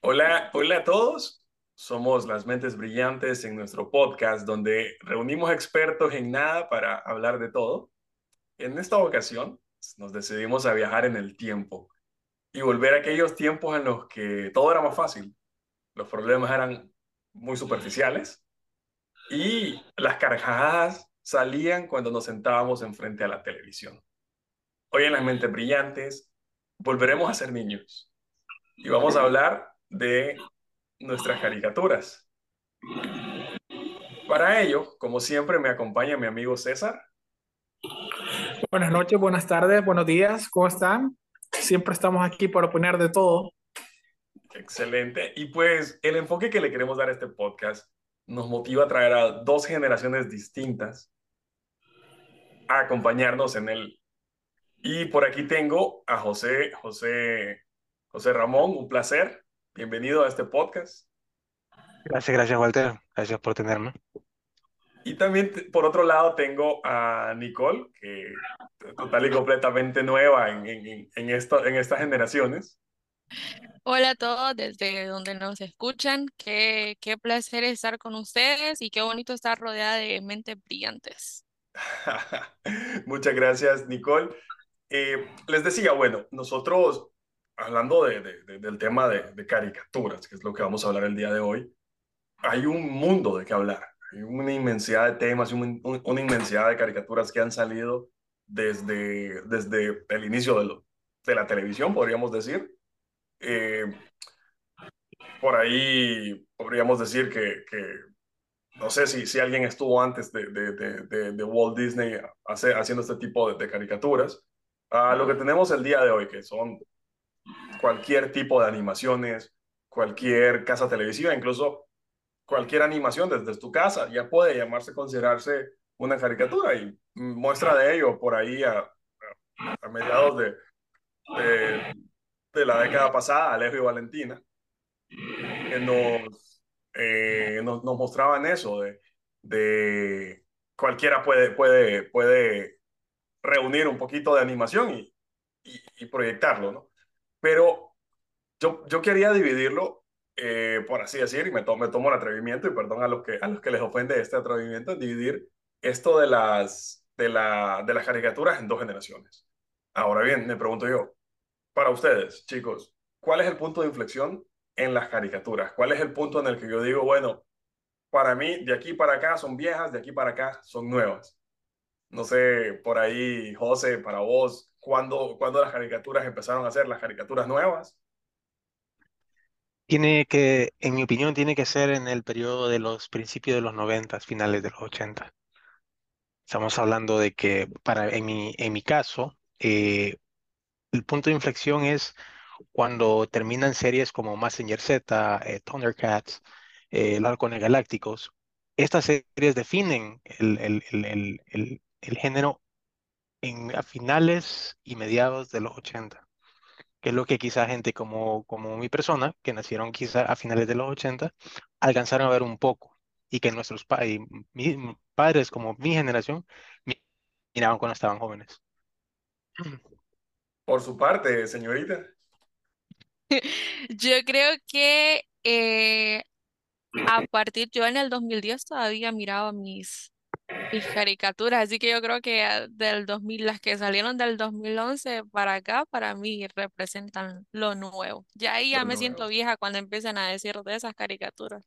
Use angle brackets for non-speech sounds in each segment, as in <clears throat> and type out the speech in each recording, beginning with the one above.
Hola, hola a todos. Somos las mentes brillantes en nuestro podcast donde reunimos expertos en nada para hablar de todo. En esta ocasión nos decidimos a viajar en el tiempo y volver a aquellos tiempos en los que todo era más fácil. Los problemas eran muy superficiales y las carcajadas salían cuando nos sentábamos enfrente a la televisión. Hoy en las mentes brillantes volveremos a ser niños y vamos a hablar de nuestras caricaturas. Para ello, como siempre, me acompaña mi amigo César. Buenas noches, buenas tardes, buenos días, ¿cómo están? Siempre estamos aquí para opinar de todo. Excelente. Y pues el enfoque que le queremos dar a este podcast nos motiva a traer a dos generaciones distintas a acompañarnos en él. Y por aquí tengo a José, José, José Ramón, un placer. Bienvenido a este podcast. Gracias, gracias, Walter. Gracias por tenerme. Y también, por otro lado, tengo a Nicole, que es total y completamente nueva en, en, en, esto, en estas generaciones. Hola a todos desde donde nos escuchan. Qué, qué placer estar con ustedes y qué bonito estar rodeada de mentes brillantes. <laughs> Muchas gracias, Nicole. Eh, les decía, bueno, nosotros hablando de, de, del tema de, caricaturas, que es lo que vamos a hablar el día de hoy, hay un mundo de qué hablar. Hay una inmensidad de temas un, una inmensidad de caricaturas que han salido desde, desde el inicio de, lo, de la televisión, podríamos decir. Eh, por ahí podríamos decir que, que no sé si, si alguien estuvo antes de, de, de Walt Disney hace, haciendo este tipo de, caricaturas. a lo que tenemos el día de hoy, que son cualquier tipo de animaciones, cualquier casa televisiva, incluso cualquier animación desde tu casa, ya puede llamarse, considerarse una caricatura y muestra de ello por ahí a, a mediados de, de, la década pasada, Alejo y Valentina, que nos, eh, nos, nos, mostraban eso de, de cualquiera puede, puede, puede reunir un poquito de animación y, y, y proyectarlo, ¿no? Pero yo, yo quería dividirlo, eh, por así decir, y me, to me tomo el atrevimiento, y perdón a los que, a los que les ofende este atrevimiento, dividir esto de las, de, la, de las caricaturas en dos generaciones. Ahora bien, me pregunto yo, para ustedes, chicos, ¿cuál es el punto de inflexión en las caricaturas? ¿Cuál es el punto en el que yo digo, bueno, para mí, de aquí para acá son viejas, de aquí para acá son nuevas? No sé, por ahí, José, para vos, cuando, cuando las caricaturas empezaron a ser las caricaturas nuevas? Tiene que, en mi opinión, tiene que ser en el periodo de los principios de los 90, finales de los 80. Estamos hablando de que, para, en mi, en mi caso, eh, el punto de inflexión es cuando terminan series como Massinger Z, eh, Thundercats, eh, El Halcones Galácticos. Estas series definen el, el, el, el género en, a finales y mediados de los 80, que es lo que quizá gente como, como mi persona, que nacieron quizá a finales de los 80, alcanzaron a ver un poco y que nuestros pa y mi, padres como mi generación miraban cuando estaban jóvenes. Por su parte, señorita. <laughs> Yo creo que eh, a partir, yo en el 2010 todavía miraba mis, mis caricaturas, así que yo creo que ah, del 2000, las que salieron del 2011 para acá, para mí representan lo nuevo. Ya ahí ya lo me nuevo. siento vieja cuando empiezan a decir de esas caricaturas.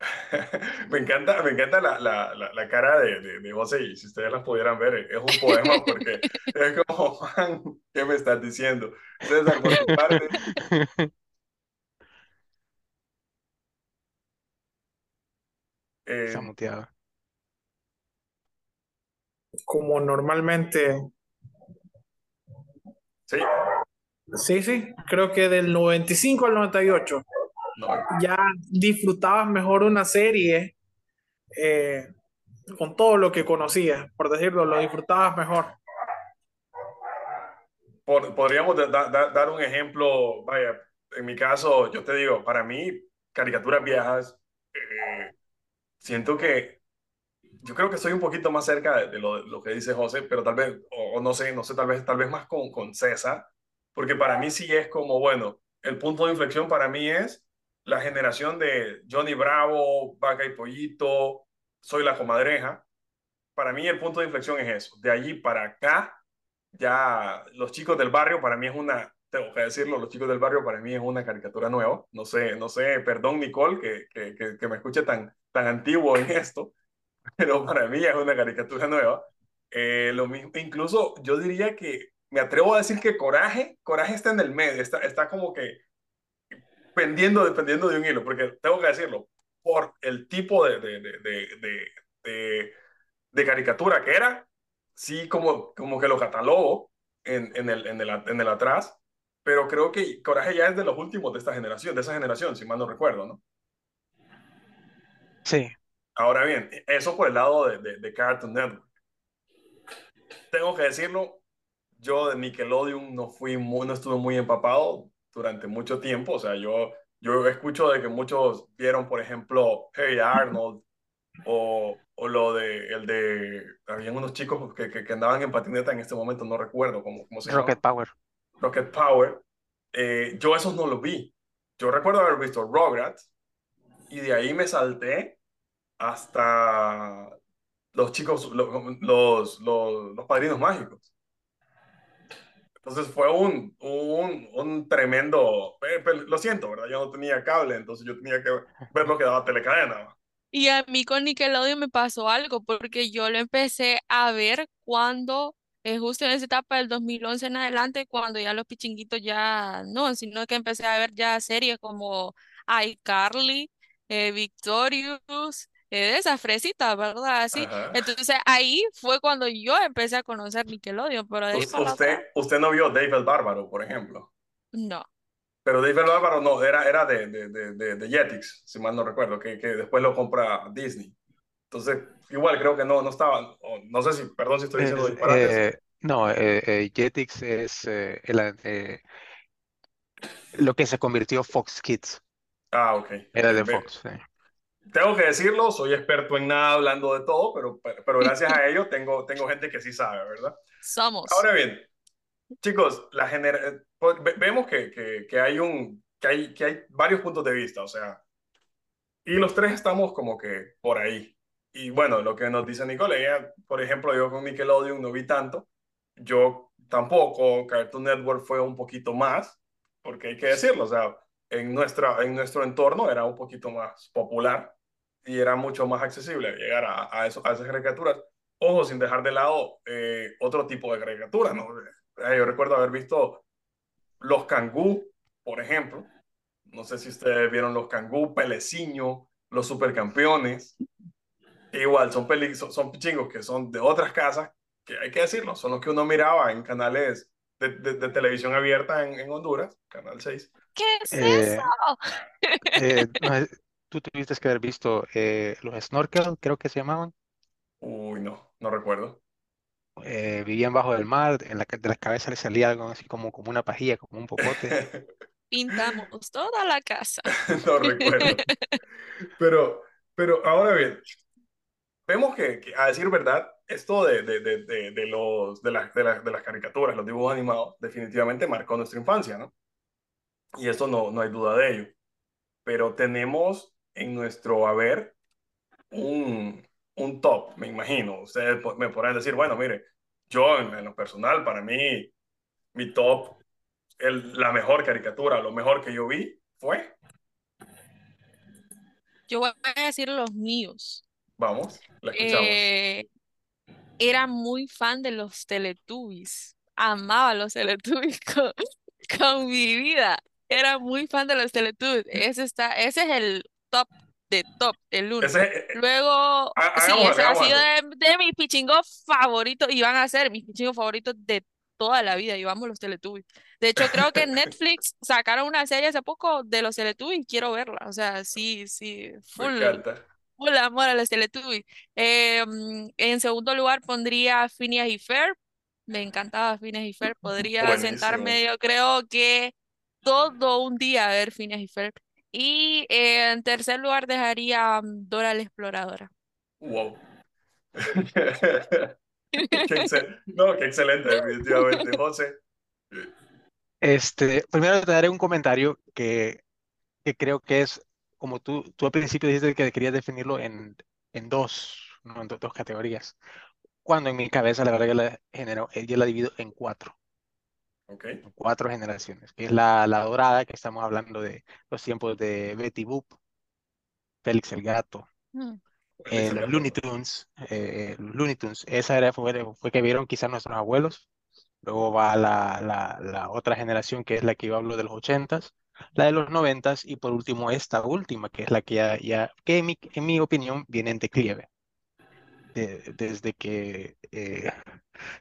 <laughs> me encanta, me encanta la, la, la, la cara de, de, de, José y si ustedes las pudieran ver, es un poema porque <laughs> es como, Juan, ¿qué me estás diciendo? César, por tu parte. <laughs> Eh, Está muteado como normalmente. Sí. Sí, sí, creo que del 95 al 98 no. ya disfrutabas mejor una serie eh, con todo lo que conocías, por decirlo, lo disfrutabas mejor. Por, podríamos da, da, dar un ejemplo, vaya, en mi caso, yo te digo, para mí, caricaturas viejas, eh, siento que yo creo que estoy un poquito más cerca de, de, lo, de, lo, que dice José, pero tal vez, o, o, no sé, no sé, tal vez, tal vez más con, con César, porque para mí sí es como, bueno, el punto de inflexión para mí es la generación de Johnny Bravo, Vaca y Pollito, Soy la Comadreja. Para mí el punto de inflexión es eso. De allí para acá, ya los chicos del barrio, para mí es una, tengo que decirlo, los chicos del barrio para mí es una caricatura nueva. No sé, no sé, perdón Nicole que, que, que, me escuche tan, tan antiguo en esto, pero para mí es una caricatura nueva. Eh, lo mismo, incluso yo diría que me atrevo a decir que Coraje, Coraje está en el medio, está, está como que pendiendo, dependiendo de un hilo, porque tengo que decirlo, por el tipo de, de, de, de, de caricatura que era, sí como, como que lo catalogo en, en, el, en, el, en el atrás, pero creo que Coraje ya es de los últimos de esta generación, de esa generación, si mal no recuerdo, ¿no? Sí. Ahora bien, eso por el lado de, de, Cartoon Network. Tengo que decirlo, yo de Nickelodeon no fui muy, no estuve muy empapado durante mucho tiempo. O sea, yo, yo escucho de que muchos vieron, por ejemplo, Hey Arnold o, o lo de, el de, habían unos chicos que, que, andaban en patineta en este momento, no recuerdo cómo, cómo se llama. Rocket Power. Rocket Power. Eh, yo esos no los vi. Yo recuerdo haber visto Rugrats y de ahí me salté hasta los chicos, los, los, los, los padrinos mágicos. Entonces fue un, un, un tremendo, lo siento, ¿verdad? Yo no tenía cable, entonces yo tenía que ver lo que daba telecadena. Y a mí con Nickelodeon me pasó algo, porque yo lo empecé a ver cuando, eh, justo en esa etapa del 2011 en adelante, cuando ya los pichinguitos ya no, sino que empecé a ver ya series como iCarly, eh, Victorious, eh, de esas fresitas, ¿verdad? Así. Entonces ahí fue cuando yo empecé a conocer Nickelodeon, pero de usted, usted no vio Dave el Bárbaro, por ejemplo. No. Pero Dave el Bárbaro no, era, era de, de, de, de Jetix, si mal no recuerdo, que, que después lo compra Disney. Entonces, igual creo que no, no estaba, no sé si, perdón si estoy diciendo disparates. Eh, no, eh, Jetix es el, lo que se convirtió Fox Kids. Ah, ok. Era de Fox, sí tengo que decirlo, soy experto en nada hablando de todo, pero, pero <laughs> gracias a ello tengo, tengo gente que sí sabe, ¿verdad? Somos. Ahora bien, chicos, la genera pues, vemos que, que, que, hay un, que, hay, que hay varios puntos de vista, o sea, y los tres estamos como que por ahí. Y bueno, lo que nos dice Nicole, por ejemplo, yo con Nickelodeon no vi tanto, yo tampoco, Cartoon Network fue un poquito más, porque hay que decirlo, o sea, en, nuestra, en nuestro entorno era un poquito más popular y era mucho más accesible llegar a, a, eso, a esas caricaturas. Ojo, sin dejar de lado eh, otro tipo de caricaturas, ¿no? Eh, yo recuerdo haber visto Los Cangú, por ejemplo. No sé si ustedes vieron Los Cangú, Peleciño, Los Supercampeones. igual, son, peli son, son pichingos que son de otras casas, que hay que decirlo, son los que uno miraba en canales de, de, televisión abierta en, en, Honduras, Canal 6. ¿Qué es eh, eso? <laughs> tú tuviste que haber visto eh, los snorkel, creo que se llamaban. Uy, no, no recuerdo. Eh, vivían bajo del mar, en la, de las cabezas les salía algo así como, como una pajilla, como un popote. <laughs> Pintamos toda la casa. <laughs> no recuerdo. Pero, pero ahora bien, vemos que, a decir verdad, esto de, de, de, de los, de, de, de, las caricaturas, los dibujos animados, definitivamente marcó nuestra infancia, ¿no? Y eso no, no hay duda de ello. Pero tenemos en nuestro haber un, un top, me imagino. Ustedes me podrán decir, bueno, mire, yo en, lo personal, para mí, mi top, el, la mejor caricatura, lo mejor que yo vi fue. Yo voy a decir los míos. Vamos, la escuchamos. Eh, era muy fan de los Teletubbies. Amaba los Teletubbies <laughs> con, con mi vida. Era muy fan de los Teletubbies. Ese, está, ese es el top de top, el uno. Eh, Luego, sí, ese ha sido de, mis pichingos favoritos y van a ser mis pichingos favoritos de toda la vida. Y vamos los Teletubbies. De hecho, creo que <laughs> Netflix sacaron una serie hace poco de los Teletubbies y quiero verla. O sea, sí, sí, full, full amor a los Teletubbies. Em, en segundo lugar pondría Phineas y Ferb. Me encantaba Phineas y Ferb. Podría sentarme, yo creo que todo un día a ver Phineas y Ferb. Y eh, en tercer lugar dejaría mm, Dora la Exploradora. Wow. <laughs> no, qué excelente, definitivamente, José. Este, primero te daré un comentario que que creo que es, como tú, tú al principio dijiste que querías definirlo en, en dos, ¿no? en dos categorías. Cuando en mi cabeza, la verdad, yo la, genero, eh, yo la divido en cuatro. Ok. En cuatro generaciones, que es la, la dorada, que estamos hablando de los tiempos de Betty Boop, Félix el Gato, Mm. eh, los Looney Tunes, eh, Looney Tunes, esa era, fue, fue que vieron quizás nuestros abuelos. Luego va la, la, la otra generación, que es la que yo hablo de los ochentas, la de los noventas, y por último esta última, que es la que ya, ya que en mi, en mi opinión viene en declive. De- desde que, eh,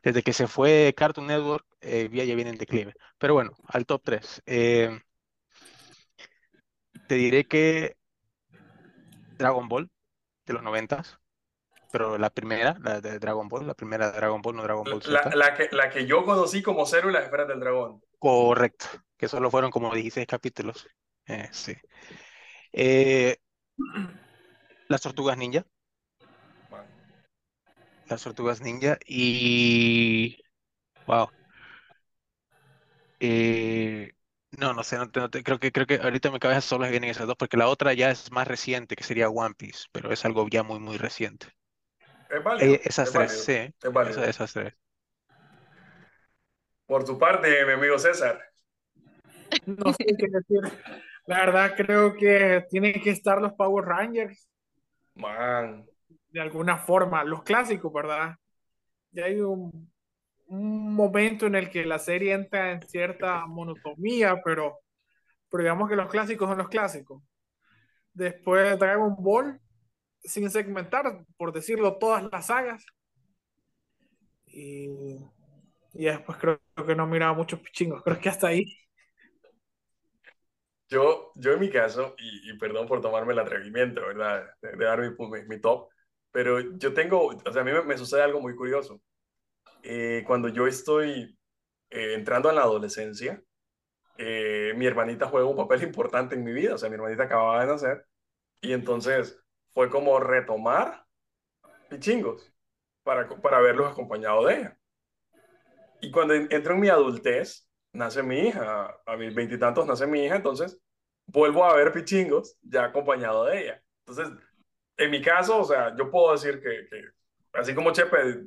desde que se fue Cartoon Network, eh, ya, ya viene en declive. Pero bueno, al top 3. te diré que Dragon Ball de los noventas, pero la primera, la de Dragon Ball, la primera de Dragon Ball, no Dragon Ball La, Z. la que, la que yo conocí como Cero y las esferas del dragón. Correcto, que solo fueron como 16 capítulos. Eh, sí. Eh, las tortugas ninja, las tortugas ninja y... Wow. Eh, no, no sé, no no creo que, creo que ahorita en mi cabeza solo vienen esas dos, porque la otra ya es más reciente, que sería One Piece, pero es algo ya muy, muy reciente. Es válido. Eh, esas es tres, válido, sí, es válido. esas, esas tres. Por tu parte, mi amigo César. No sé qué decir. La verdad creo que tienen que estar los Power Rangers Man. de alguna forma, los clásicos, ¿verdad? Ya hay un momento en el que la serie entra en cierta monotomía, pero, pero digamos que los clásicos son los clásicos. Después Dragon Ball, sin segmentar, por decirlo, todas las sagas. Y, y después creo que no miraba muchos pichingos, creo que hasta ahí. Yo, yo en mi caso, y, perdón por tomarme el atrevimiento, ¿verdad? De, dar mi, mi, mi top, pero yo tengo, o sea, a mí me, me sucede algo muy curioso. Eh, cuando yo estoy eh, entrando en la adolescencia, eh, mi hermanita juega un papel importante en mi vida, o sea, mi hermanita acababa de nacer, y entonces fue como retomar pichingos para, para verlos acompañado de ella. Y cuando en- entro en mi adultez, nace mi hija, a mis veintitantos nace mi hija, entonces vuelvo a ver pichingos ya acompañado de ella. Entonces, en mi caso, o sea, yo puedo decir que, que así como Chepe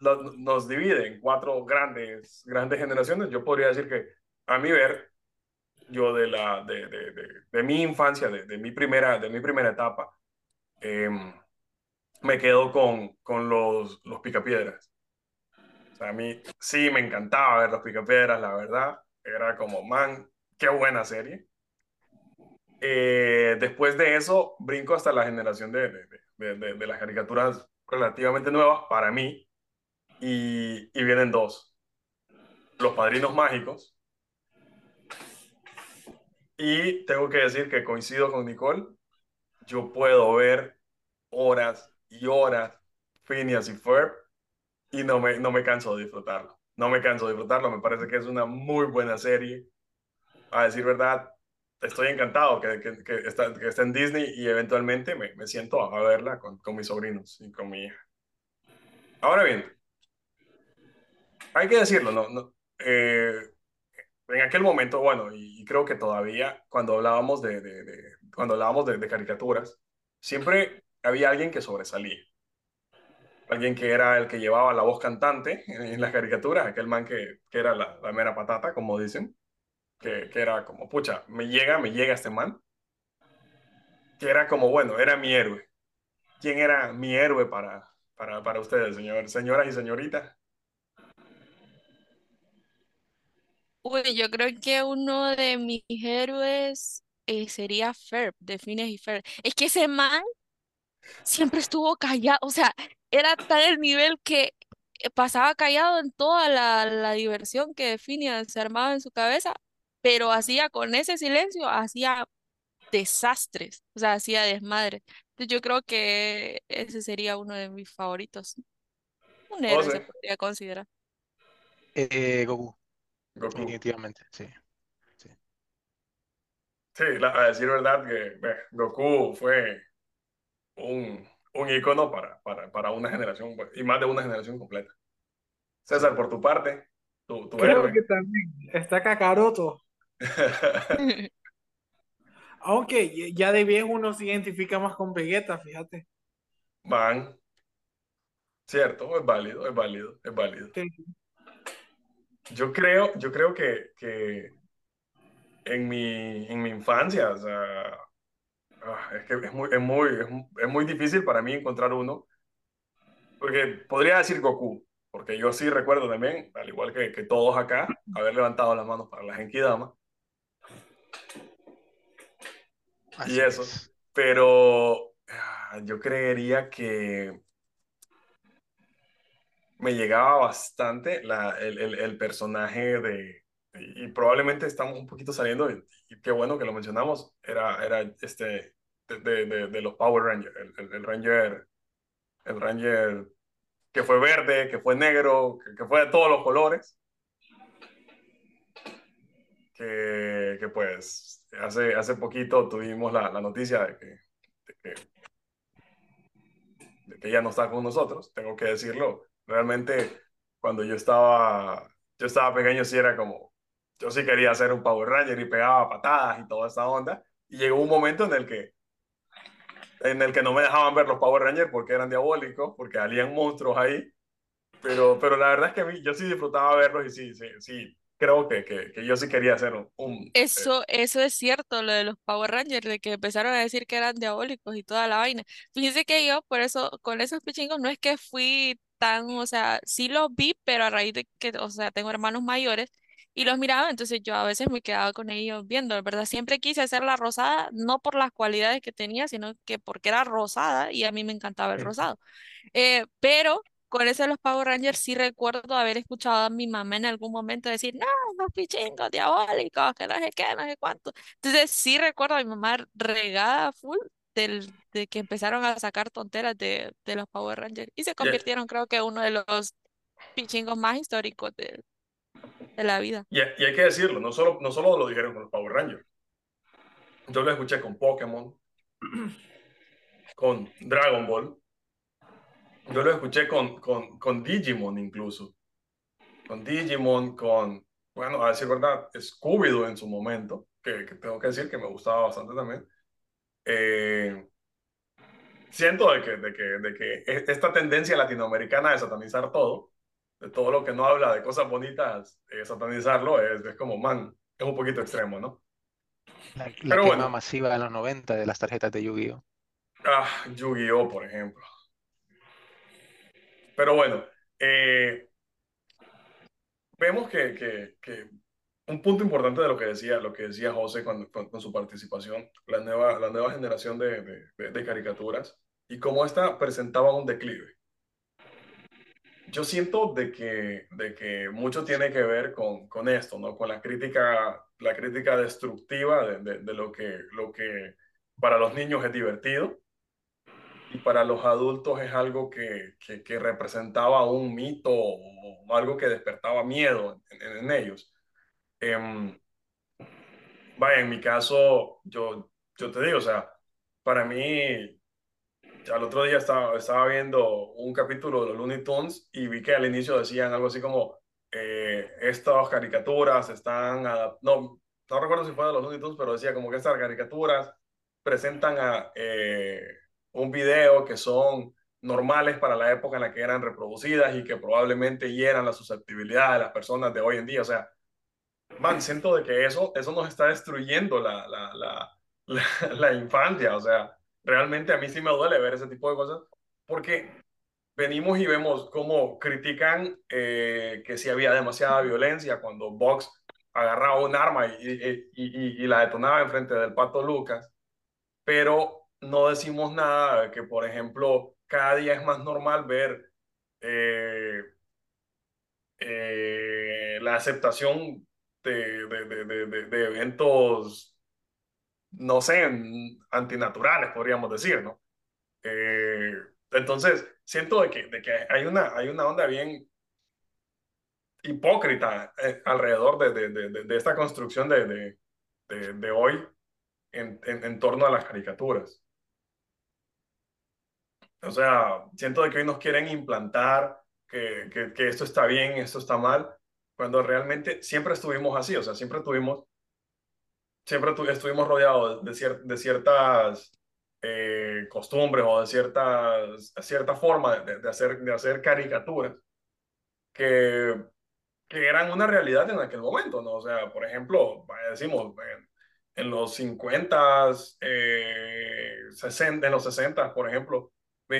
nos divide en cuatro grandes, grandes generaciones, yo podría decir que a mi ver, yo de, la, de, de, de, de mi infancia, de, mi primera, de mi primera etapa, em, me quedo con, con los, los picapiedras. O sea, a mí sí me encantaba ver los picapiedras, la verdad. Era como, man, qué buena serie. Eh, después de eso, brinco hasta la generación de, de, de, de las caricaturas relativamente nuevas para mí. Y, y vienen dos. Los Padrinos Mágicos. Y tengo que decir que coincido con Nicole. Yo puedo ver horas y horas Phineas y Ferb y no me, no me canso de disfrutarlo. No me canso de disfrutarlo. Me parece que es una muy buena serie. A decir verdad, estoy encantado que, que, que, está, que está en Disney y eventualmente me, me siento a verla con, con mis sobrinos y con mi hija. Ahora bien, hay que decirlo, ¿no? eh, en aquel momento, bueno, y, creo que todavía cuando hablábamos de, cuando hablábamos de, caricaturas, siempre había alguien que sobresalía. Alguien que era el que llevaba la voz cantante en, en las caricaturas, aquel man que, que era la, la, mera patata, como dicen, que, que era como, pucha, me llega, me llega este man, que era como, bueno, era mi héroe. ¿Quién era mi héroe para, para, para ustedes, señor, señoras y señoritas? Uy, yo creo que uno de mis héroes eh, sería Ferb, de Phineas y Ferb. Es que ese man siempre estuvo callado, o sea, era tal el nivel que eh, pasaba callado en toda la, la diversión que Phineas se armaba en su cabeza, pero hacía con ese silencio, hacía desastres, o sea, hacía desmadre. Entonces yo creo que ese sería uno de mis favoritos. Un héroe José. se podría considerar. Eh, Goku, Goku. definitivamente, sí. Sí, Sí, la- a decir verdad que eh, Goku fue un, un ícono para, para, para una generación, pues, y más de una generación completa. César, por tu parte, tu, tu Creo héroe. que también está Kakaroto. <laughs> Aunque ya de viejo uno se identifica más con Vegeta, fíjate. Van. Cierto, es válido, es válido, es válido. Yo creo, yo creo que, que en, mi, en mi infancia, o sea, ah, es que es muy, es, muy, es, muy difícil para mí encontrar uno, porque podría decir Goku, porque yo sí recuerdo también, al igual que, que todos acá, haber levantado las manos para la Genkidama. y eso. Pero ah, yo creería que me llegaba bastante la, el, el, el, personaje de, y, probablemente estamos un poquito saliendo, qué bueno que lo mencionamos, era, era este, de, de, de los Power Rangers, el, el, Ranger, el Ranger que fue verde, que fue negro, que, que fue de todos los colores. Que, que, pues hace, hace poquito tuvimos la, la noticia de que, de que, de que ya no está con nosotros, tengo que decirlo. Realmente, cuando yo estaba, yo estaba pequeño, sí era como, yo sí quería ser un Power Ranger y pegaba patadas y toda esa onda. Y llegó un momento en el que, en el que no me dejaban ver los Power Rangers porque eran diabólicos, porque salían monstruos ahí. Pero, pero la verdad es que yo sí disfrutaba verlos y sí, sí, sí, creo que, que, que yo sí quería hacer un... eso, eso es cierto, lo de los Power Rangers, de que empezaron a decir que eran diabólicos y toda la vaina. Fíjense que yo, por eso, con esos pichingos, no es que fui tan, o sea, sí los vi, pero a raíz de que, o sea, tengo hermanos mayores y los miraba, entonces yo a veces me quedaba con ellos viendo, ¿verdad? Siempre quise hacer la rosada, no por las cualidades que tenía, sino que porque era rosada y a mí me encantaba el rosado. Eh, pero con eso de los Power Rangers sí recuerdo haber escuchado a mi mamá en algún momento decir, no, los pichingos diabólicos, que no sé qué, no sé cuánto. Entonces sí recuerdo a mi mamá regada full del, de que empezaron a sacar tonteras de, de los Power Rangers y se convirtieron creo que uno de los pichingos más históricos de, de la vida. Y, y, hay que decirlo, no solo, no solo lo dijeron con los Power Rangers. Yo lo escuché con Pokémon, <clears throat> con Dragon Ball, yo lo escuché con, con, con Digimon incluso. Con Digimon, con, bueno, a decir verdad, Scooby-Doo en su momento, que, que, tengo que decir que me gustaba bastante también. Eh, siento de que, de, que, de que e, esta tendencia latinoamericana de satanizar todo, de todo lo que no habla de cosas bonitas, eh, satanizarlo, es, es, como, man, es un poquito extremo, ¿no? La, la Pero bueno, masiva de los 90 de las tarjetas de Yu-Gi-Oh! Ah, Yu-Gi-Oh, por ejemplo. Pero bueno, eh, vemos que, que, que, un punto importante de lo que decía, lo que decía José con, con, su participación, la nueva, la nueva generación de, de, de caricaturas y cómo esta presentaba un declive. Yo siento de que, de que mucho tiene que ver con, con esto, ¿no? Con la crítica, la crítica destructiva de, de, lo, que, lo que para los niños es divertido y para los adultos es algo que, que, representaba un mito o algo que despertaba miedo en, en ellos. Eh, vaya, en mi caso, yo, yo te digo, o sea, para mí, al otro día estaba, estaba viendo un capítulo de los Looney Tunes y vi que al inicio decían algo así como, eh, estas caricaturas están, no, no recuerdo si fue de los Looney Tunes, pero decía como que estas caricaturas presentan a... Eh, un video que son normales para la época en la que eran reproducidas y que probablemente hieran la susceptibilidad de las personas de hoy en día. O sea, man, siento de que eso, eso nos está destruyendo la, la, la, la, infancia. O sea, realmente a mí sí me duele ver ese tipo de cosas porque venimos y vemos cómo critican eh, que si había demasiada violencia cuando Vox agarraba un arma y, y, y, y la detonaba enfrente del pato Lucas, pero no decimos nada que, por ejemplo, cada día es más normal ver eh, eh, la aceptación de, de, de, de, eventos, no sé, antinaturales, podríamos decir, ¿no? Eh, entonces, siento de que, de que hay, una, hay una onda bien hipócrita alrededor de, esta construcción de, de, hoy en, en, en torno a las caricaturas. O sea, siento de que hoy nos quieren implantar que, que, que, esto está bien, esto está mal, cuando realmente siempre estuvimos así, o sea, siempre tuvimos siempre estuvimos rodeados de, de ciertas eh, costumbres o de ciertas, cierta forma de, hacer, de hacer caricaturas que, que eran una realidad en aquel momento, ¿no? O sea, por ejemplo, decimos, en, los 50, eh, 60, en los 60, por ejemplo,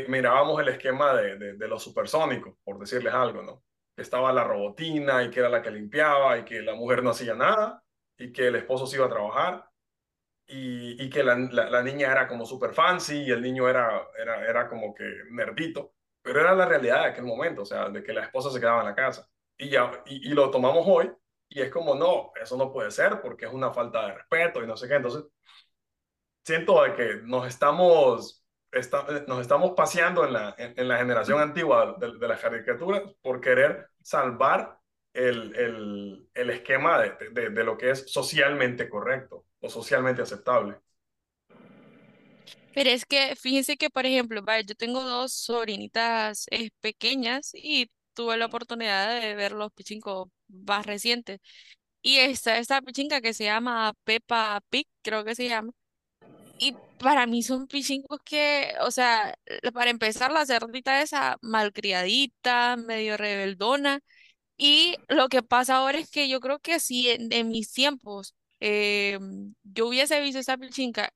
mirábamos el esquema de, de, los supersónicos, por decirles algo, ¿no? Estaba la robotina y que era la que limpiaba y que la mujer no hacía nada y que el esposo se iba a trabajar y, y que la, la, niña era como super fancy y el niño era, era, era como que nerdito, pero era la realidad de aquel momento, o sea, de que la esposa se quedaba en la casa. Y, ya, y, y lo tomamos hoy y es como, no, eso no puede ser porque es una falta de respeto y no sé qué. Entonces, siento de que nos estamos, nos estamos paseando en la, en, la generación antigua de, de las caricaturas por querer salvar el, el, el esquema de, de, de, lo que es socialmente correcto o socialmente aceptable. Pero es que fíjense que, por ejemplo, yo tengo dos sobrinitas eh, pequeñas y tuve la oportunidad de ver los pichincos más recientes. Y esta, esta pichinca que se llama Peppa Pig, creo que se llama. Y para mí son pichincos que, o sea, para empezar, la cerdita esa malcriadita, medio rebeldona. Y lo que pasa ahora es que yo creo que si en, mis tiempos eh, yo hubiese visto esa pichinca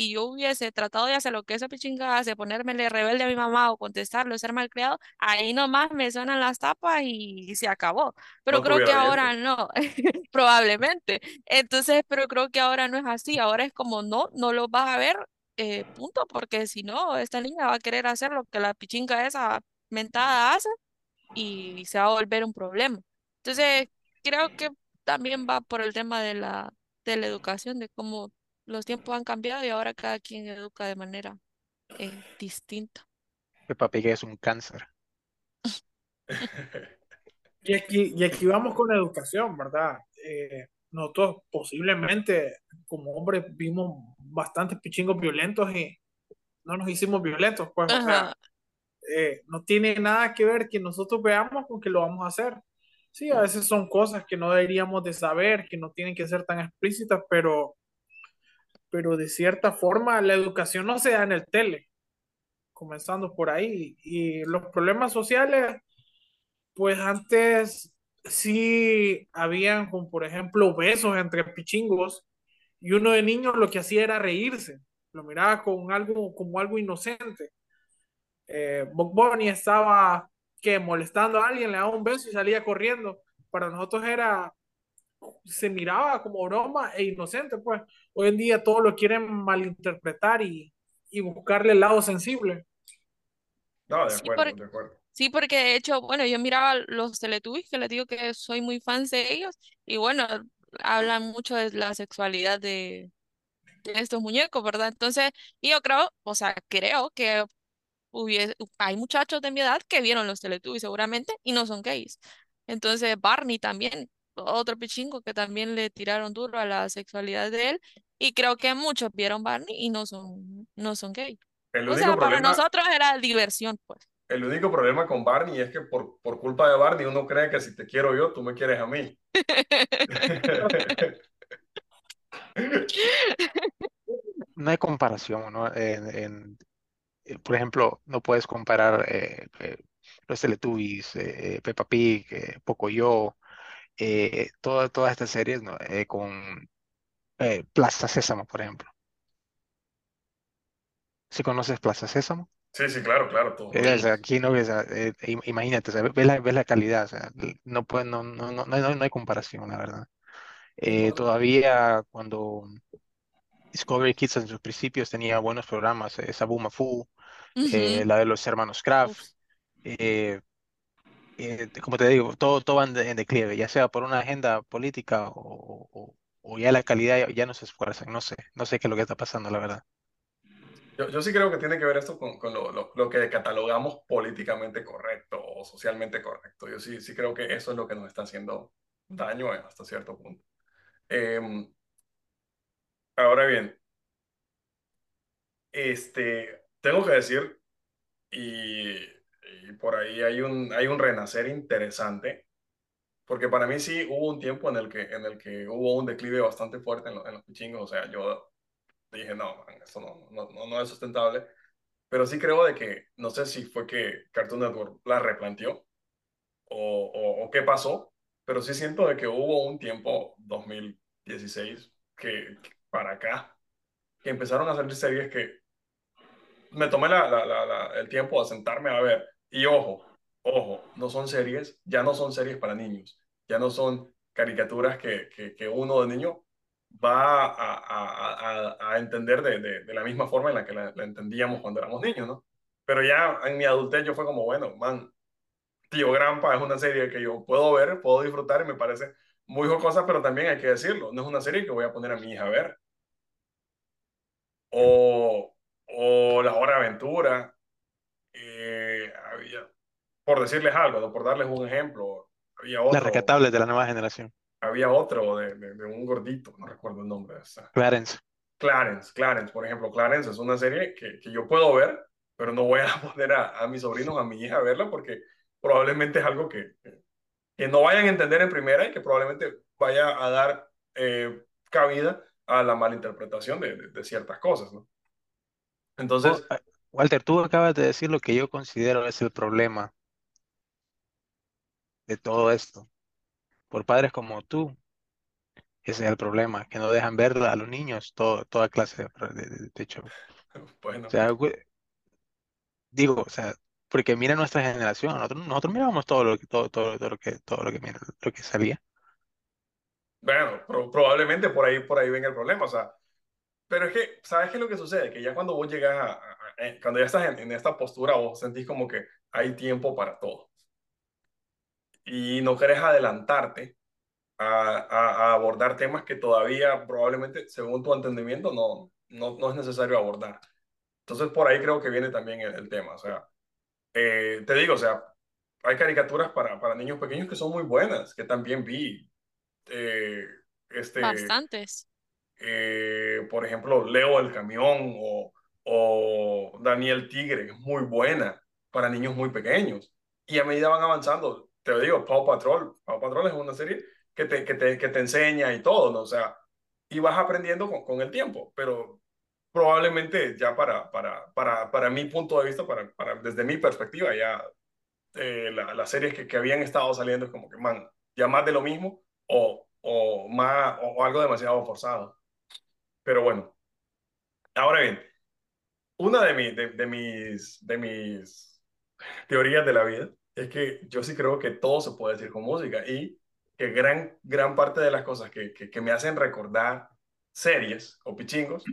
y yo hubiese tratado de hacer lo que esa pichinga hace, ponérmele rebelde a mi mamá o contestarlo, ser malcriado, ahí nomás me suenan las tapas y, se acabó. Pero creo que ahora no, <laughs> probablemente. Entonces, pero creo que ahora no es así, ahora es como no, no lo vas a ver, eh, punto, porque si no, esta niña va a querer hacer lo que la pichinga esa mentada hace y se va a volver un problema. Entonces, creo que también va por el tema de la, de la educación, de cómo los tiempos han cambiado y ahora cada quien educa de manera eh, distinta. papi que es un cáncer. <laughs> y, aquí, y aquí vamos con la educación, ¿verdad? Eh, nosotros posiblemente como hombres vimos bastantes pichingos violentos y no nos hicimos violentos, pues, o sea, eh, no tiene nada que ver que nosotros veamos con que lo vamos a hacer. Sí, a veces son cosas que no deberíamos de saber, que no tienen que ser tan explícitas, pero, pero de cierta forma la educación no se da en el tele, comenzando por ahí. Y los problemas sociales, pues antes sí habían, como por ejemplo, besos entre pichingos, y uno de niños lo que hacía era reírse, lo miraba con algo, como algo inocente. Eh, Bob Bunny estaba que molestando a alguien le daba un beso y salía corriendo. Para nosotros era, se miraba como broma e inocente, pues. Hoy en día todo lo quieren malinterpretar y, y buscarle el lado sensible. No, de acuerdo, sí, de acuerdo. Sí, porque de hecho, bueno, yo miraba los Teletubbies, que les digo que soy muy fan de ellos, y bueno, hablan mucho de la sexualidad de, de estos muñecos, ¿verdad? Entonces, yo creo, o sea, creo que hay muchachos de mi edad que vieron los Teletubbies seguramente y no son gays. Entonces Barney también, otro pichingo que también le tiraron duro a la sexualidad de él y creo que muchos vieron Barney y no son, no son gays. o sea, para nosotros era diversión, pues. El único problema con Barney es que por, por culpa de Barney uno cree que si te quiero yo, tú me quieres a mí. <laughs> <laughs> no hay comparación, ¿no? en, eh, por ejemplo, no puedes comparar eh, eh, los Teletubbies, Peppa Pig, Pocoyo, todas todas estas series ¿no? con Plaza Sésamo, por ejemplo. ¿Sí conoces Plaza Sésamo? Sí, sí, claro, claro. aquí no ves, imagínate, ves, la, ves la calidad, o sea, no, puede, no, no, no, no, hay comparación, la verdad. todavía cuando Discovery Kids en sus principios tenía buenos programas, eh, Sabuma Fu, eh, la de los hermanos Kraft. Eh, como te digo, todo, todo va en, declive, ya sea por una agenda política o, ya la calidad ya, no se esfuerza, no sé, no sé qué es lo que está pasando, la verdad. Yo, yo sí creo que tiene que ver esto con, con lo, lo, lo, que catalogamos políticamente correcto o socialmente correcto. Yo sí, sí creo que eso es lo que nos está haciendo daño hasta cierto punto. Eh, Ahora bien, este, tengo que decir, y, por ahí hay un, hay un renacer interesante, porque para mí sí hubo un tiempo en el que, en el que hubo un declive bastante fuerte en, en los pichingos, o sea, yo dije, no, eso no, no, no, es sustentable, pero sí creo de que, no sé si fue que Cartoon Network la replanteó o, o, qué pasó, pero sí siento de que hubo un tiempo, 2016, que, para acá, que empezaron a salir series que me tomé la, la, el tiempo de sentarme a ver, y ojo, ojo, no son series, ya no son series para niños, ya no son caricaturas que, que, uno de niño va a, a, a entender de, de, la misma forma en la que la, entendíamos cuando éramos niños, ¿no? Pero ya en mi adultez yo fue como, bueno, man, Tío Grampa es una serie que yo puedo ver, puedo disfrutar y me parece muy jocosa, pero también hay que decirlo, no es una serie que voy a poner a mi hija a ver. O, o La Hora de Aventura. Eh, había, por decirles algo, por darles un ejemplo, había otro. Las recatables de la nueva generación. Había otro de, de, un gordito, no recuerdo el nombre de esa. Clarence. Clarence, Clarence, por ejemplo, Clarence es una serie que, que yo puedo ver, pero no voy a <laughs> poner a, a mis sobrinos, a mi hija a verla porque probablemente es algo que, que no vayan a entender en primera y que probablemente vaya a dar eh, cabida a la malinterpretación de, de, ciertas cosas, ¿no? Entonces... Oh, Walter, tú acabas de decir lo que yo considero es el problema de todo esto. Por padres como tú, ese es el problema, que no dejan ver a los niños todo, toda clase de, de, hecho. <laughs> Bueno. O sea, digo, o sea, porque mira nuestra generación, nosotros, nosotros mirábamos todo lo que, todo, todo, todo lo que, todo lo que, lo que salía. Bueno, probablemente por ahí, por ahí venga el problema, o sea, pero es que, ¿sabes qué es lo que sucede? Que ya cuando vos llegas a, cuando ya estás en, en, esta postura, vos sentís como que hay tiempo para todo. Y no querés adelantarte a, a, abordar temas que todavía probablemente, según tu entendimiento, no, no, no, es necesario abordar. Entonces, por ahí creo que viene también el, el tema, o sea, eh, te digo, o sea, hay caricaturas para, para niños pequeños que son muy buenas, que también vi. Eh, este, Bastantes. Eh, por ejemplo, Leo el Camión o, o Daniel Tigre, es muy buena para niños muy pequeños. Y a medida van avanzando, te digo, Paw Patrol, Paw Patrol es una serie que te, que te, que te enseña y todo, ¿no? O sea, y vas aprendiendo con, con el tiempo, pero probablemente ya para, para, para, para mi punto de vista, para, para desde mi perspectiva, ya eh, las series que, que, habían estado saliendo es como que, man, ya más de lo mismo o, o, más, o, algo demasiado forzado. Pero bueno, ahora bien, una de, mi, de, mis, de mis teorías de la vida es que yo sí creo que todo se puede decir con música y que gran, gran parte de las cosas que, que, que me hacen recordar series o pichingos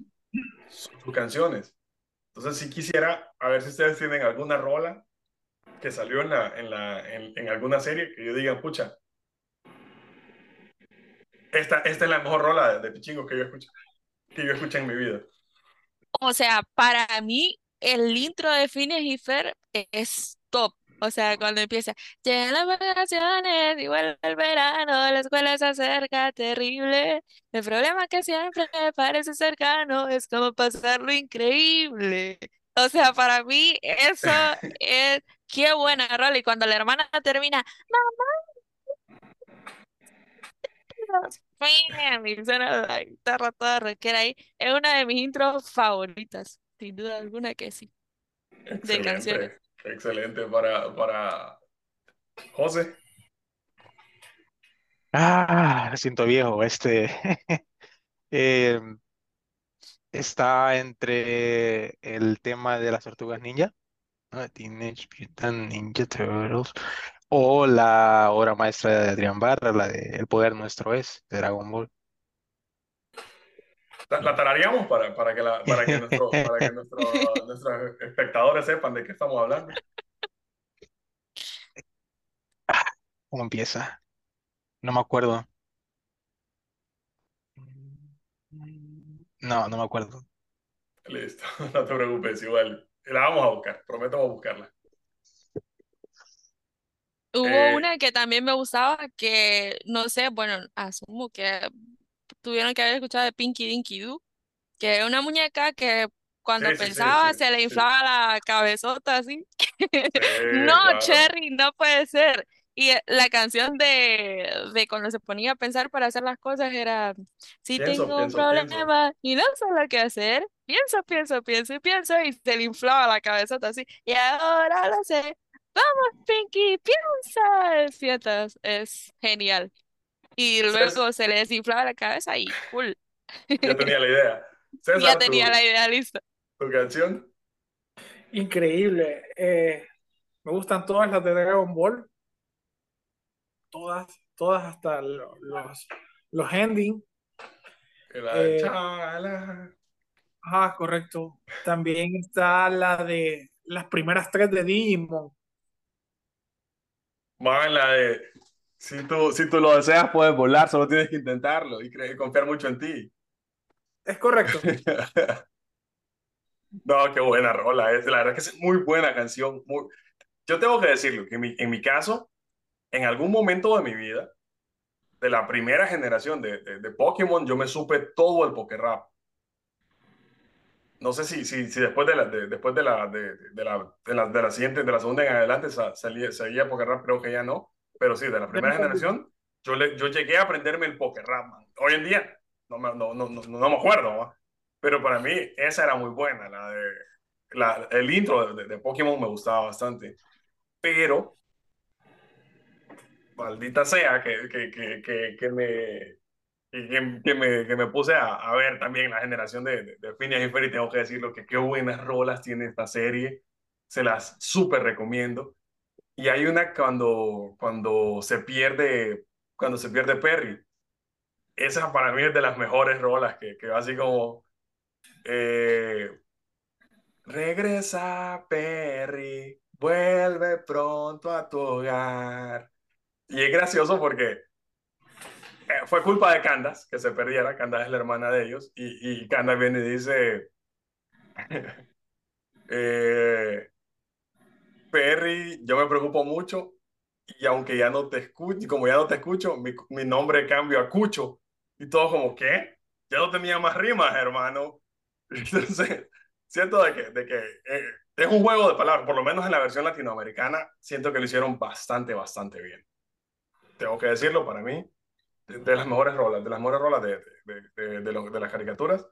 sus canciones. Entonces, si quisiera, a ver si ustedes tienen alguna rola que salió en, la, en, la, en, alguna serie que yo diga, pucha, esta, esta es la mejor rola de, de Pichingo que yo escuché, que yo escuché en mi vida. O sea, para mí, el intro de Phineas y Fer es top. O sea, cuando empieza, llegan las vacaciones, igual el verano, la escuela se acerca, terrible. El problema que siempre parece cercano es como pasarlo increíble. O sea, para mí eso <laughs> es, qué buena rola. Y cuando la hermana termina, mamá, suena la guitarra toda rockera ahí, es una de mis intros favoritas, sin duda alguna que sí, de canciones. Excelente para, para José. Ah, siento viejo. Este <laughs> eh, está entre el tema de las tortugas ninja, Teenage Mutant Ninja Turtles, o la obra maestra de Adrián Barra, la de El poder nuestro es, de Dragon Ball. La, tararíamos para, para que, la, para que, nuestro, para que nuestro, <laughs> nuestros espectadores sepan de qué estamos hablando. ¿Cómo empieza? No me acuerdo. No, no me acuerdo. Listo, <laughs> no te preocupes, igual. La vamos a buscar, prometo buscarla. Hubo eh, una que también me gustaba, que no sé, bueno, asumo que tuvieron que haber escuchado de Pinky Dinky Doo, que es una muñeca que cuando pensaba se le inflaba la cabezota así. <laughs> No, Cherry, no puede ser. Y la canción de, de cuando se ponía a pensar para hacer las cosas era, si tengo un problema y no sé lo que hacer, pienso, pienso, pienso y pienso y se le inflaba la cabeza así. Y ahora lo sé. Vamos, Pinky, piensa. Fiestas, es genial. Y luego se le desinflaba la cabeza y cool. Ya tenía la idea. <laughs> ya tenía la idea lista. ¿Tu canción? Increíble. Eh, me gustan todas las de Dragon Ball. Todas, todas hasta los, los ending. Eh, ah, correcto. También está la de las primeras tres de Digimon. Más la de si tú, si tú lo deseas, puedes volar, solo tienes que intentarlo y, creer, confiar mucho en ti. Es correcto. <laughs> no, qué buena rola es. La verdad que es muy buena canción. Muy... Yo tengo que decirlo, que en mi, en mi caso, en algún momento de mi vida, de la primera generación de, de, de Pokémon, yo me supe todo el Pokérap no sé si, si, si después de la, de, después de la, de, de, la, de, la, de la siguiente, de la segunda en adelante salía, seguía Poker Rap, creo que ya no, pero sí, de la primera generación, yo, le, yo llegué a aprenderme el Poker Rap, Hoy en día, no me, no, no, no, me acuerdo, pero para mí esa era muy buena, la de, la, el intro de, de Pokémon me gustaba bastante, pero maldita sea que, que, que, que, me, que, me, que me puse a, a, ver también la generación de, de, de y Ferry, tengo que decirlo, que qué buenas rolas tiene esta serie, se las súper recomiendo. Y hay una cuando, cuando se pierde, cuando se pierde Perry, esa para mí es de las mejores rolas, que, que va así como, eh, regresa Perry, vuelve pronto a tu hogar. Y es gracioso porque fue culpa de Candace que se perdiera. Candace es la hermana de ellos. Y, y Candace viene y dice: <laughs> eh, Perry, yo me preocupo mucho. Y aunque ya no te escucho, como ya no te escucho, mi, mi nombre cambio a Cucho. Y todo como, ¿qué? Ya no tenía más rimas, hermano. <laughs> Entonces, siento de que, de que eh, es un juego de palabras, por lo menos en la versión latinoamericana, siento que lo hicieron bastante, bastante bien. Tengo que decirlo, para mí, de, las mejores rolas, de las mejores rolas de, de, de, de las caricaturas.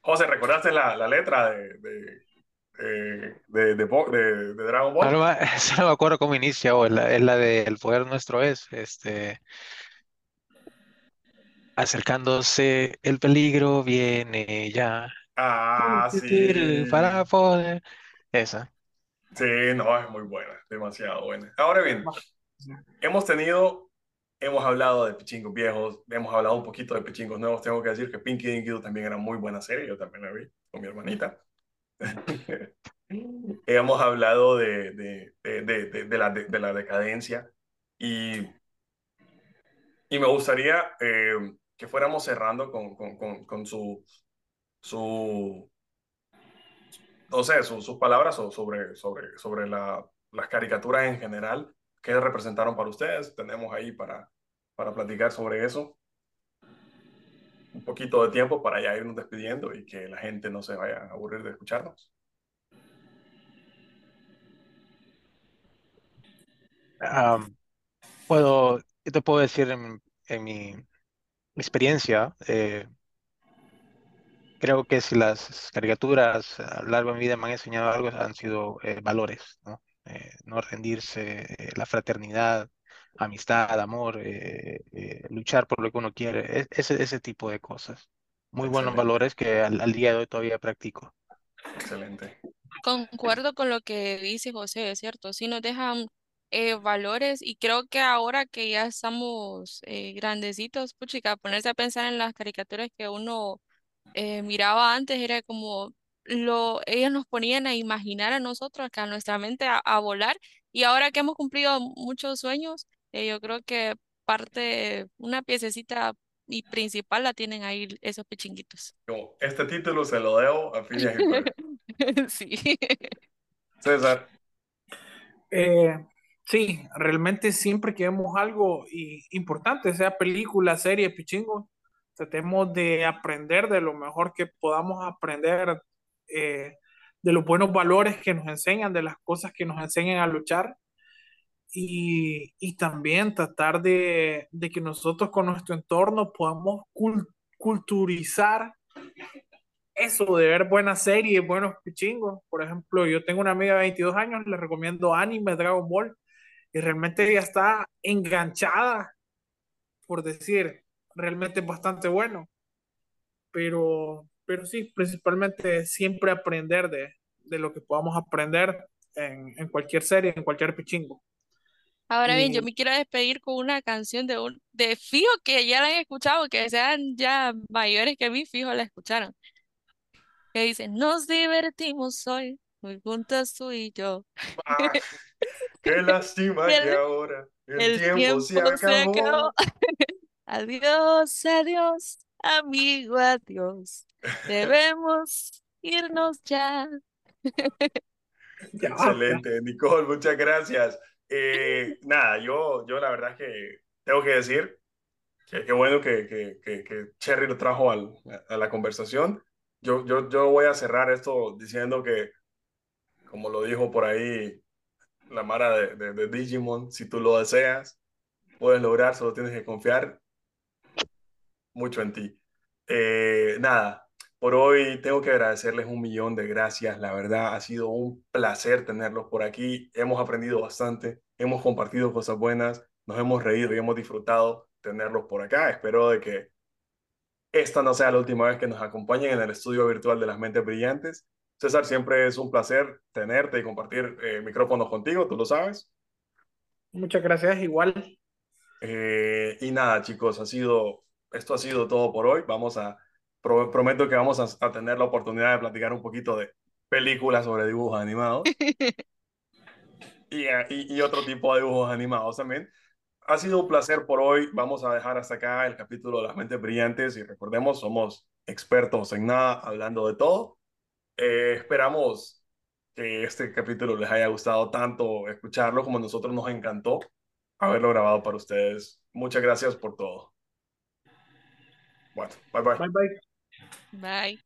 José, ¿recordaste la, la letra de, de, de, de, Dragon Ball? No, no, <laughs> me acuerdo cómo inicia, o es la, es la de El poder nuestro es, este, acercándose, el peligro viene ya. Ah, sí. Para poder, esa. Sí, no, es muy buena, demasiado buena. Ahora bien, hemos tenido hemos hablado de pichingos viejos, hemos hablado un poquito de pichingos nuevos. Tengo que decir que Pinky Dinky también era muy buena serie, yo también la vi con mi hermanita. <laughs> hemos hablado de, de, de, de la, de, la decadencia y, y me gustaría eh, que fuéramos cerrando con, con, con, con su, su, no sé, sus palabras sobre, sobre, sobre la, las caricaturas en general ¿Qué representaron para ustedes? Tenemos ahí para, para platicar sobre eso. Un poquito de tiempo para ya irnos despidiendo y que la gente no se vaya a aburrir de escucharnos. puedo, yo te puedo decir en, mi experiencia, eh, creo que si las caricaturas a lo largo de mi vida me han enseñado algo, han sido eh, valores, ¿no? Eh, no rendirse, eh, la fraternidad, amistad, amor, eh, luchar por lo que uno quiere, ese, ese tipo de cosas. Muy buenos valores que al, día de hoy todavía practico. Excelente. Concuerdo con lo que dice José, es cierto, sí nos dejan valores y creo que ahora que ya estamos grandecitos, puchica, ponerse a pensar en las caricaturas que uno miraba antes era como lo, ellos nos ponían a imaginar a nosotros, a nuestra mente a, volar. Y ahora que hemos cumplido muchos sueños, eh, yo creo que parte, una piececita y principal la tienen ahí esos pichinguitos. este título se lo debo a Phineas <laughs> y Sí. César. Eh, sí, realmente siempre que vemos algo importante, sea película, serie, pichingo, tratemos de aprender de lo mejor que podamos aprender eh, de los buenos valores que nos enseñan, de las cosas que nos enseñan a luchar. y, y también tratar de, de, que nosotros con nuestro entorno podamos culturizar eso de ver buenas series, buenos pichingos. Por ejemplo, yo tengo una amiga de 22 años, le recomiendo anime, Dragon Ball, y realmente ella está enganchada, por decir, realmente es bastante bueno. Pero, pero sí, principalmente siempre aprender de, de lo que podamos aprender en, en cualquier serie, en cualquier pichingo. Ahora bien, yo me quiero despedir con una canción de un de fijo que ya la han escuchado, que sean ya mayores que mí, fijo la escucharon. Que dice, nos divertimos hoy, muy juntas tú y yo. Ah, <laughs> qué lástima que ahora el, tiempo, se acabó. <laughs> adiós, adiós, amigo, adiós. Debemos irnos ya. <laughs> Excelente, Nicole, muchas gracias. Eh, <laughs> nada, yo, yo la verdad que tengo que decir que qué bueno que, que, que, Cherry lo trajo al, a la conversación. Yo, yo, yo voy a cerrar esto diciendo que, como lo dijo por ahí la Mara de, de, Digimon, si tú lo deseas, puedes lograr, solo tienes que confiar mucho en ti. Eh, nada, por hoy tengo que agradecerles un millón de gracias. La verdad ha sido un placer tenerlos por aquí. Hemos aprendido bastante, hemos compartido cosas buenas, nos hemos reído y hemos disfrutado tenerlos por acá. Espero de que esta no sea la última vez que nos acompañen en el estudio virtual de las mentes brillantes. César, siempre es un placer tenerte y compartir eh, micrófonos contigo, tú lo sabes. Muchas gracias, igual. Eh, y nada, chicos, ha sido, esto ha sido todo por hoy. Vamos a prometo que vamos a, tener la oportunidad de platicar un poquito de películas sobre dibujos animados. <laughs> y, y, otro tipo de dibujos animados también. Ha sido un placer por hoy. Vamos a dejar hasta acá el capítulo de las mentes brillantes y recordemos, somos expertos en nada, hablando de todo. Eh, esperamos que este capítulo les haya gustado tanto escucharlo como a nosotros nos encantó haberlo grabado para ustedes. Muchas gracias por todo. Bueno, bye bye. Bye bye. Bye.